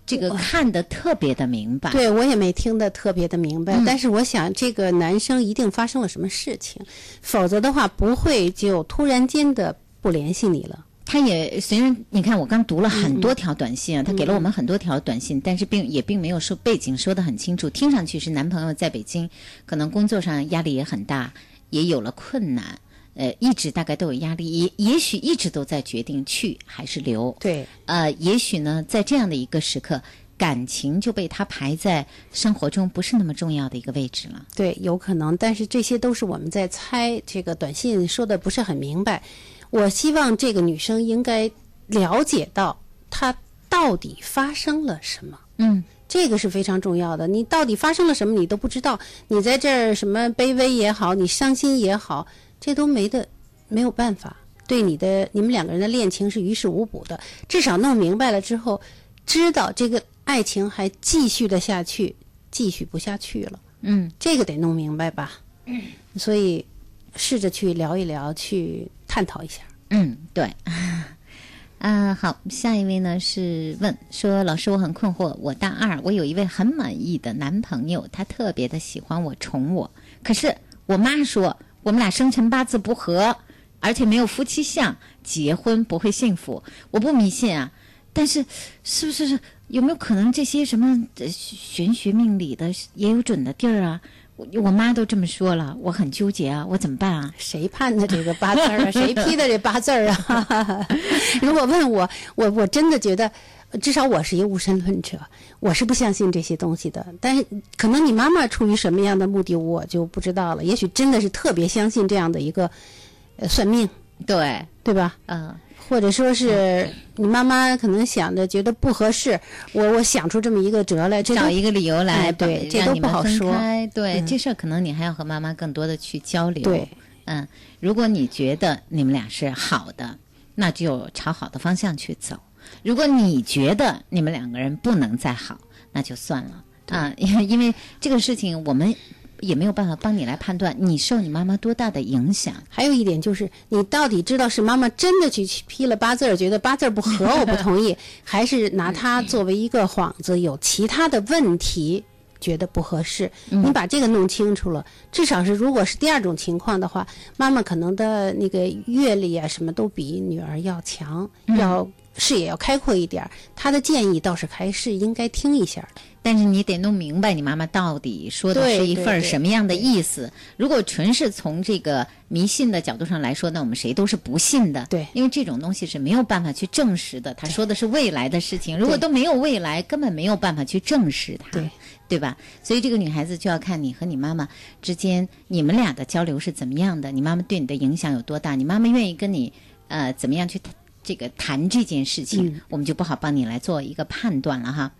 这个看得特别的明白。对我也没听得特别的明白，嗯但是我想这个男生一定发生了什么事情，否则的话不会就突然间的不联系你了。他也虽然你看我刚读了很多条短信啊，他给了我们很多条短信，但是并也并没有说背景说的很清楚，听上去是男朋友在北京，可能工作上压力也很大，也有了困难，呃，一直大概都有压力，也也许一直都在决定去还是留。对，呃，也许呢，在这样的一个时刻，感情就被他排在生活中不是那么重要的一个位置了。对，有可能，但是这些都是我们在猜。这个短信说的不是很明白。我希望这个女生应该了解到她到底发生了什么。嗯，这个是非常重要的。你到底发生了什么，你都不知道。你在这儿什么卑微也好，你伤心也好，这都没得没有办法。对你的你们两个人的恋情是于事无补的。至少弄明白了之后，知道这个爱情还继续的下去，继续不下去了。嗯，这个得弄明白吧。嗯所以试着去聊一聊，去探讨一下。嗯，对。啊，好，下一位呢是问说，老师，我很困惑，我大二，我有一位很满意的男朋友，他特别的喜欢我，宠我，可是我妈说我们俩生辰八字不合，而且没有夫妻相，结婚不会幸福。我不迷信啊，但是是不是有没有可能这些什么玄学命理的也有准的地儿啊？我我妈都这么说了，我很纠结啊，我怎么办啊？谁判的这个八字儿啊？谁批的这八字儿啊？如果问我，我我真的觉得，至少我是一个无神论者，我是不相信这些东西的。但是可能你妈妈出于什么样的目的，我就不知道了。也许真的是特别相信这样的一个呃算命，对对吧？嗯。或者说是你妈妈可能想着觉得不合适，我我想出这么一个辙来，这找一个理由来，哎对，这都不好说。对、嗯这事儿，可能你还要和妈妈更多的去交流。对，嗯，如果你觉得你们俩是好的，那就朝好的方向去走；如果你觉得你们两个人不能再好，那就算了啊，因为因为这个事情我们。也没有办法帮你来判断你受你妈妈多大的影响。还有一点就是，你到底知道是妈妈真的去批了八字儿，觉得八字儿不合，我不同意，还是拿它作为一个幌子，有其他的问题，觉得不合适？你把这个弄清楚了，至少是如果是第二种情况的话，妈妈可能的那个阅历啊，什么都比女儿要强，要视野要开阔一点儿。她的建议倒是还是应该听一下的。但是你得弄明白你妈妈到底说的是一份什么样的意思。如果纯是从这个迷信的角度上来说，那我们谁都是不信的。对，因为这种东西是没有办法去证实的。他说的是未来的事情，如果都没有未来，根本没有办法去证实它。对。对吧？所以这个女孩子就要看你和你妈妈之间你们俩的交流是怎么样的，你妈妈对你的影响有多大，你妈妈愿意跟你呃怎么样去谈这个谈这件事情，嗯我们就不好帮你来做一个判断了哈。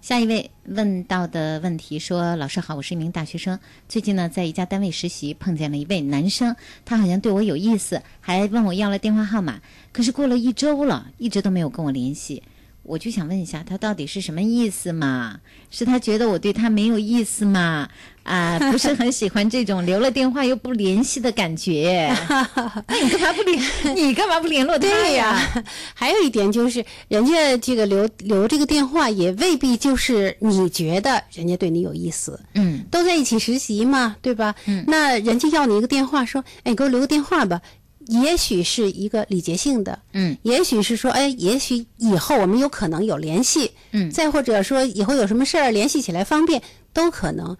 下一位问到的问题说：“老师好，我是一名大学生，最近呢在一家单位实习，碰见了一位男生，他好像对我有意思，还问我要了电话号码。可是过了一周了，一直都没有跟我联系。我就想问一下，他到底是什么意思嘛？是他觉得我对他没有意思吗？啊，不是很喜欢这种留了电话又不联系的感觉。那你干嘛不联？你干嘛不联络他对呀？呀，还有一点就是，人家这个留留这个电话，也未必就是你觉得人家对你有意思。嗯，都在一起实习嘛，对吧？嗯，那人家要你一个电话，说，哎，你给我留个电话吧。也许是一个礼节性的，嗯，也许是说，哎，也许以后我们有可能有联系，嗯，再或者说以后有什么事儿联系起来方便，都可能。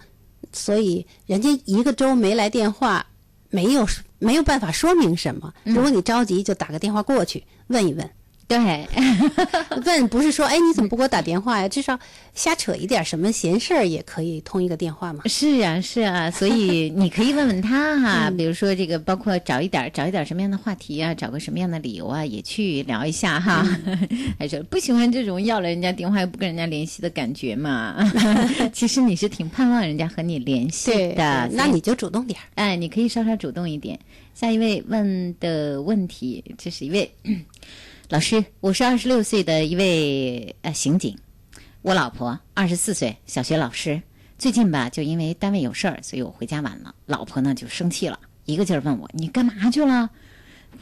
所以人家一个周没来电话，没有没有办法说明什么。嗯如果你着急，就打个电话过去问一问。对，问不是说，哎，你怎么不给我打电话呀？至少瞎扯一点什么闲事儿也可以通一个电话嘛。是啊，是啊，所以你可以问问他哈、嗯比如说这个，包括找一点找一点什么样的话题啊，找个什么样的理由啊，也去聊一下哈。还是不喜欢这种要了人家电话又不跟人家联系的感觉嘛？其实你是挺盼望人家和你联系的，对那你就主动点儿。哎，你可以稍稍主动一点。下一位问的问题，这是一位老师，我是二十六岁的一位呃刑警，我老婆二十四岁，小学老师。最近吧，就因为单位有事儿，所以我回家晚了。老婆呢就生气了，一个劲儿问我：“你干嘛去了？”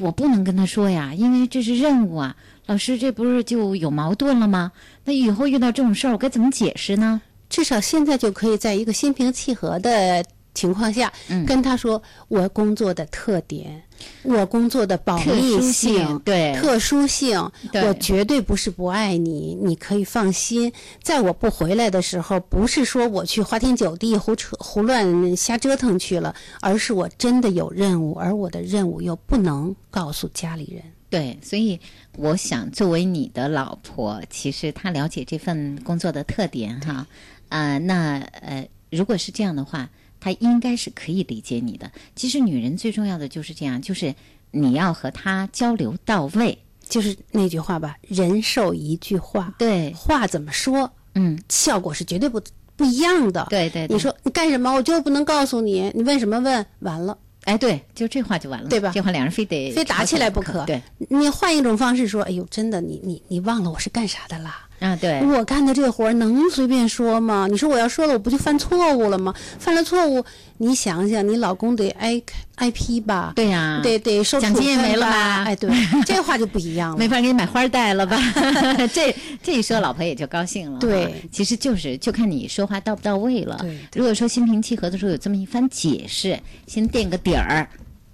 我不能跟她说呀，因为这是任务啊。老师，这不是就有矛盾了吗？那以后遇到这种事儿，我该怎么解释呢？至少现在就可以在一个心平气和的情况下，嗯跟他说我工作的特点，我工作的保密性对特殊性，对我绝对不是不爱你，你可以放心。在我不回来的时候，不是说我去花天酒地胡扯胡乱瞎折腾去了，而是我真的有任务，而我的任务又不能告诉家里人。对，所以我想，作为你的老婆，其实她了解这份工作的特点哈，啊、那呃，如果是这样的话，她应该是可以理解你的。其实女人最重要的就是这样，就是你要和她交流到位，就是那句话吧，人受一句话，对，话怎么说，嗯，效果是绝对不不一样的。对对对你说你干什么，我就不能告诉你，你问什么问？完了，哎，对，就这话就完了，对吧这话两人非得非打起来不可。对，你换一种方式说，哎呦，真的，你你你忘了我是干啥的啦？啊，对，我干的这个活儿能随便说吗？你说我要说了，我不就犯错误了吗？犯了错误，你想想，你老公得挨挨批吧？对呀得得受奖金也没了吧哎，对，这话就不一样了。没法给你买花戴了吧？这这一说，老婆也就高兴了。对，其实就是就看你说话到不到位了。对如果说心平气和的时候有这么一番解释，先垫个底儿，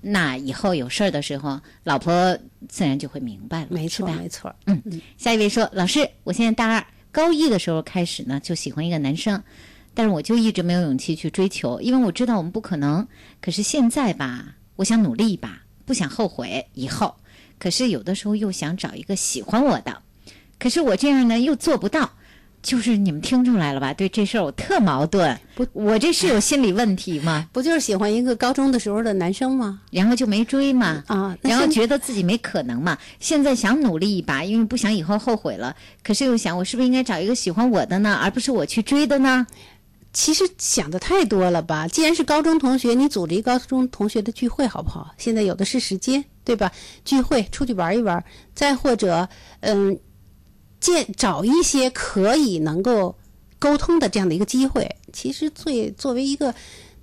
那以后有事儿的时候，老婆自然就会明白了。没错，没错。嗯，下一位说，老师，我现在大二，高一的时候开始呢就喜欢一个男生，但是我就一直没有勇气去追求，因为我知道我们不可能。可是现在吧，我想努力一把，不想后悔以后。可是有的时候又想找一个喜欢我的，可是我这样呢又做不到。就是你们听出来了吧？对这事儿我特矛盾。不，我这是有心理问题吗？不就是喜欢一个高中的时候的男生吗？然后就没追嘛。啊，然后觉得自己没可能嘛，现在想努力一把，因为不想以后后悔了。可是又想，我是不是应该找一个喜欢我的呢，而不是我去追的呢？其实想的太多了吧？既然是高中同学，你组织一高中同学的聚会好不好？现在有的是时间，对吧？聚会出去玩一玩，再或者，嗯，见找一些可以能够沟通的这样的一个机会。其实最作为一个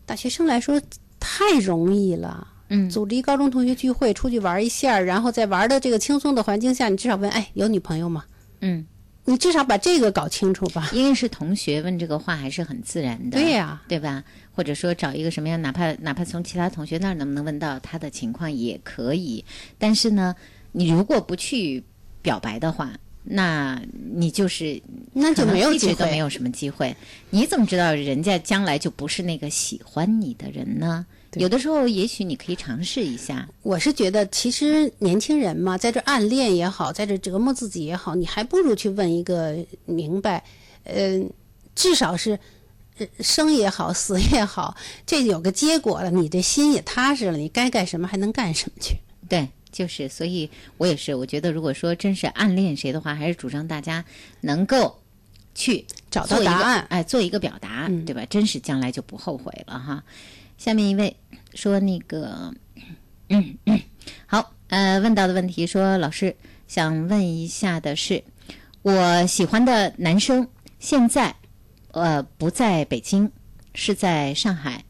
大学生来说，太容易了。嗯，组织一高中同学聚会，出去玩一下，然后在玩的这个轻松的环境下，你至少问，哎，有女朋友吗？嗯，你至少把这个搞清楚吧。因为是同学问这个话还是很自然的，对呀对吧？或者说找一个什么样，哪怕哪怕从其他同学那儿能不能问到他的情况也可以。但是呢，你如果不去表白的话，那你就是那就没有机会都没有什么机会。你怎么知道人家将来就不是那个喜欢你的人呢？有的时候，也许你可以尝试一下。我是觉得，其实年轻人嘛，在这暗恋也好，在这折磨自己也好，你还不如去问一个明白，嗯、至少是呃生也好，死也好，这有个结果了，你这心也踏实了，你该干什么还能干什么去。对，就是，所以我也是，我觉得如果说真是暗恋谁的话，还是主张大家能够去找到答案哎，做一个表达，对吧？真是将来就不后悔了哈。下面一位说那个，嗯嗯，好，呃，问到的问题说，老师想问一下的是，我喜欢的男生现在呃不在北京，是在上海。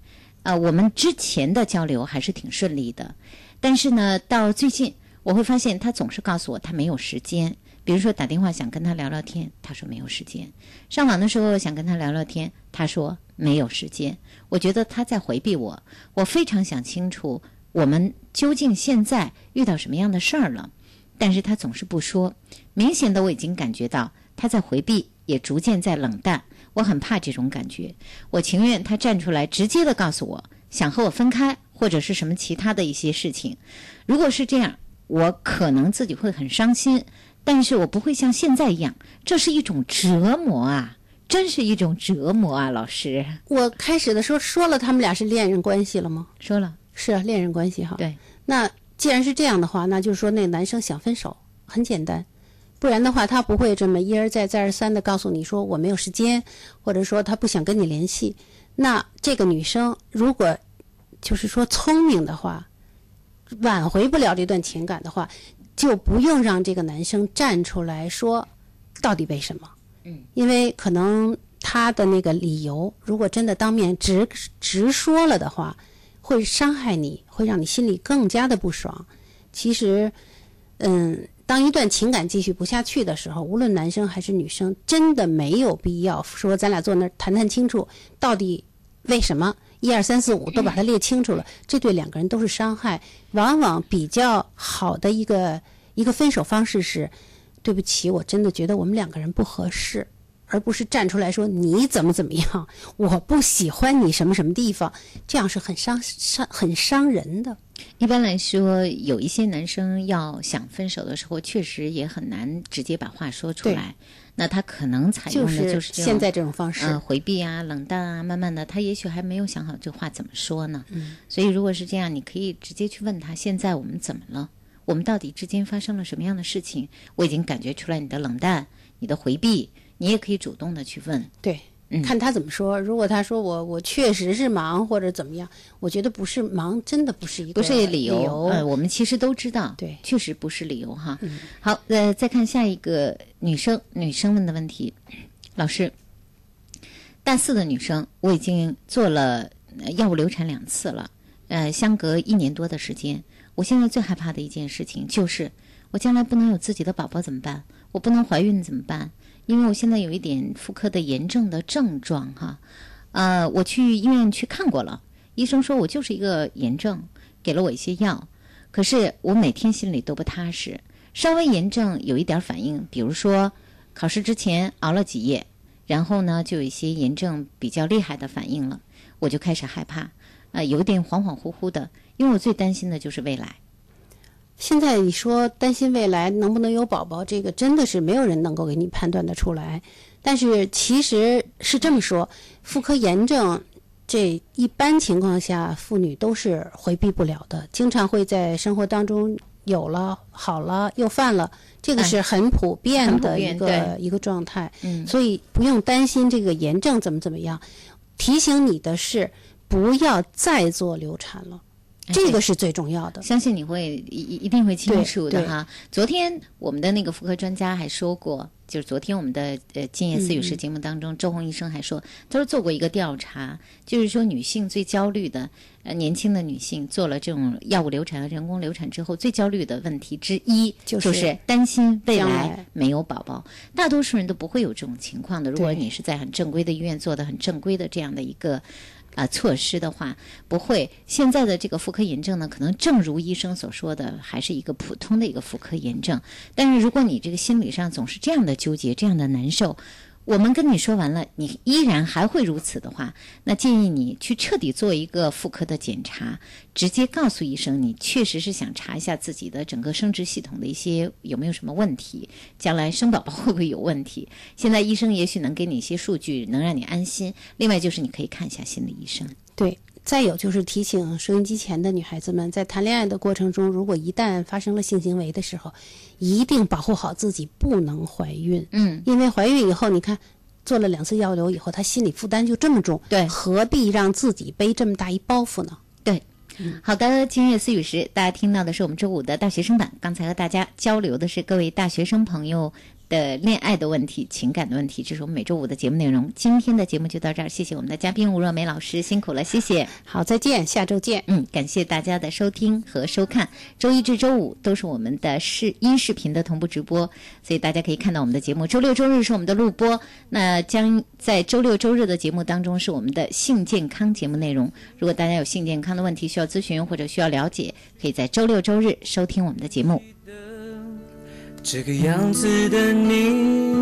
呃，我们之前的交流还是挺顺利的，但是呢，到最近我会发现他总是告诉我他没有时间。比如说打电话想跟他聊聊天，他说没有时间；上网的时候想跟他聊聊天，他说没有时间。我觉得他在回避我，我非常想清楚我们究竟现在遇到什么样的事儿了，但是他总是不说。明显的我已经感觉到他在回避，也逐渐在冷淡。我很怕这种感觉，我情愿他站出来直接的告诉我想和我分开，或者是什么其他的一些事情。如果是这样，我可能自己会很伤心，但是我不会像现在一样，这是一种折磨啊，真是一种折磨啊，老师。我开始的时候说了他们俩是恋人关系了吗？说了，是啊，恋人关系哈。对，那既然是这样的话，那就是说那男生想分手，很简单。不然的话，他不会这么一而再、再而三的告诉你说我没有时间，或者说他不想跟你联系。那这个女生如果就是说聪明的话，挽回不了这段情感的话，就不用让这个男生站出来说到底为什么。嗯，因为可能他的那个理由，如果真的当面直直说了的话，会伤害你，会让你心里更加的不爽。其实，嗯，当一段情感继续不下去的时候，无论男生还是女生，真的没有必要说咱俩坐那儿谈谈清楚，到底为什么一二三四五都把它列清楚了，这对两个人都是伤害。往往比较好的一个一个分手方式是，对不起，我真的觉得我们两个人不合适。而不是站出来说你怎么怎么样，我不喜欢你什么什么地方，这样是很伤伤很伤人的。一般来说，有一些男生要想分手的时候，确实也很难直接把话说出来。那他可能采用的就是现在这种方式，呃，回避啊、冷淡啊，慢慢的，他也许还没有想好这话怎么说呢。嗯，所以如果是这样，你可以直接去问他：现在我们怎么了？我们到底之间发生了什么样的事情？我已经感觉出来你的冷淡、你的回避，你也可以主动的去问。对，嗯看他怎么说。如果他说我我确实是忙或者怎么样，我觉得不是忙，真的不是一个不是理理由，呃，我们其实都知道，对，确实不是理由哈。嗯好，呃，再看下一个女生，女生问的问题，老师，大四的女生，我已经做了呃药物流产两次了，呃，相隔一年多的时间，我现在最害怕的一件事情就是，我将来不能有自己的宝宝怎么办？我不能怀孕怎么办？因为我现在有一点妇科的炎症的症状哈，呃，我去医院去看过了，医生说我就是一个炎症，给了我一些药，可是我每天心里都不踏实，稍微炎症有一点反应，比如说考试之前熬了几夜，然后呢就有一些炎症比较厉害的反应了，我就开始害怕，呃，有点恍恍惚惚的，因为我最担心的就是未来。现在你说担心未来能不能有宝宝，这个真的是没有人能够给你判断得出来。但是其实是这么说，妇科炎症这一般情况下妇女都是回避不了的，经常会在生活当中有了好了又犯了，这个是很普遍的一个、一个状态。嗯所以不用担心这个炎症怎么怎么样。提醒你的是，不要再做流产了。这个是最重要的，相信你会一一定会清楚的哈。昨天我们的那个妇科专家还说过，就是昨天我们的呃《今夜思语是》节目当中，周红医生还说，他说做过一个调查，就是说女性最焦虑的，呃年轻的女性做了这种药物流产和人工流产之后，最焦虑的问题之一就是担心未来没有宝宝。大多数人都不会有这种情况的，如果你是在很正规的医院做的很正规的这样的一个。啊，措施的话不会。现在的这个妇科炎症呢，可能正如医生所说的，还是一个普通的一个妇科炎症。但是如果你这个心理上总是这样的纠结，这样的难受。我们跟你说完了，你依然还会如此的话，那建议你去彻底做一个妇科的检查，直接告诉医生，你确实是想查一下自己的整个生殖系统的一些有没有什么问题，将来生宝宝会不会有问题。现在医生也许能给你一些数据，能让你安心。另外就是你可以看一下心理医生。对。再有就是提醒收音机前的女孩子们，在谈恋爱的过程中，如果一旦发生了性行为的时候，一定保护好自己，不能怀孕。嗯，因为怀孕以后，你看做了两次药流以后，她心理负担就这么重，对，何必让自己背这么大一包袱呢？对，好的，今夜思雨时，大家听到的是我们周五的大学生版。刚才和大家交流的是各位大学生朋友。的恋爱的问题、情感的问题，这是我们每周五的节目内容。今天的节目就到这儿，谢谢我们的嘉宾吴若梅老师，辛苦了，谢谢。好，再见，下周见。嗯，感谢大家的收听和收看。周一至周五都是我们的视音视频的同步直播，所以大家可以看到我们的节目。周六周日是我们的录播，那将在周六周日的节目当中是我们的性健康节目内容。如果大家有性健康的问题需要咨询或者需要了解，可以在周六周日收听我们的节目。这个样子的你，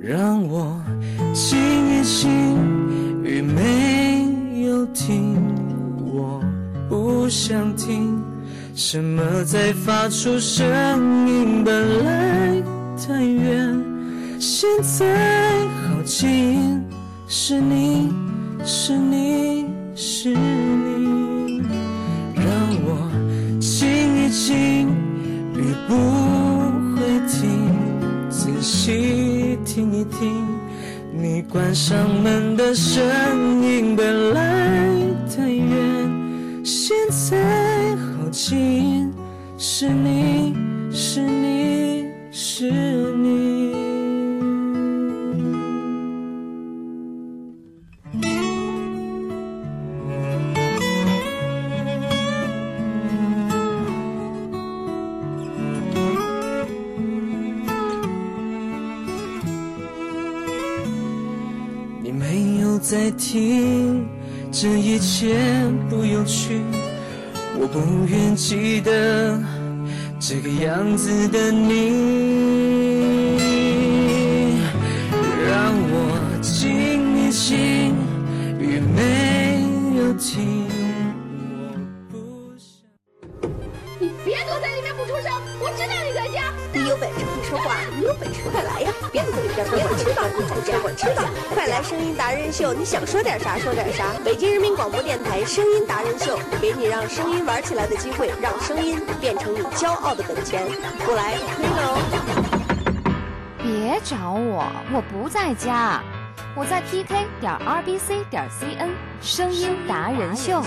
让我静一静，雨没有停，我不想听。什么在发出声音，本来太远，现在好近，是你是你是你，不会停，仔细听一听，你关上门的声音。本来太远，现在好近，是你是你是你。在听，这一切不有趣，我不愿记得这个样子的你，让我静一静，雨没有停。你别躲在里面不出声，我知道你。你有本事不说话，你有本事快来呀！别在这里边，别知道你在家，我知道。快来声音达人秀，你想说点啥说点啥。北京人民广播电台声音达人秀，给你让声音玩起来的机会，让声音变成你骄傲的本钱。不来亏了哦！别找我，我不在家，我在 PK 点 RBC 点 CN 声音达人秀。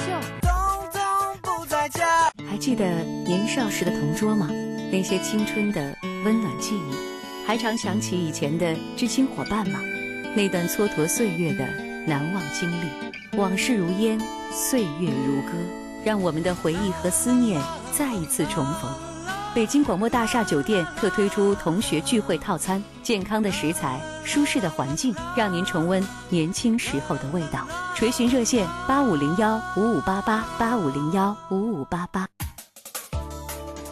还记得年少时的同桌吗？那些青春的温暖记忆，还常想起以前的知青伙伴吗？那段蹉跎岁月的难忘经历，往事如烟，岁月如歌，让我们的回忆和思念再一次重逢。北京广播大厦酒店特推出同学聚会套餐，健康的食材，舒适的环境，让您重温年轻时候的味道。垂询热线：八五零幺五五八八八五零幺五五八八。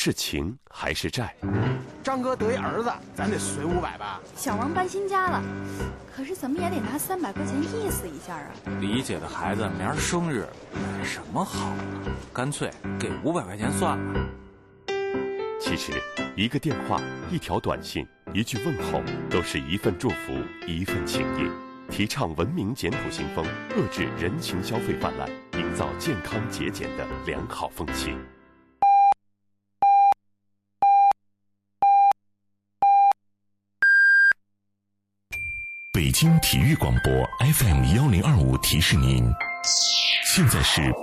是情还是债？张哥得一儿子，咱得随五百吧。小王搬新家了，可是怎么也得拿三百块钱意思一下啊。李姐的孩子明儿生日，买什么好呢？干脆给五百块钱算了。其实，一个电话、一条短信、一句问候，都是一份祝福，一份情谊。提倡文明简朴行风，遏制人情消费泛滥，营造健康节俭的良好风气。北京体育广播 FM 幺零二五提示您，现在是。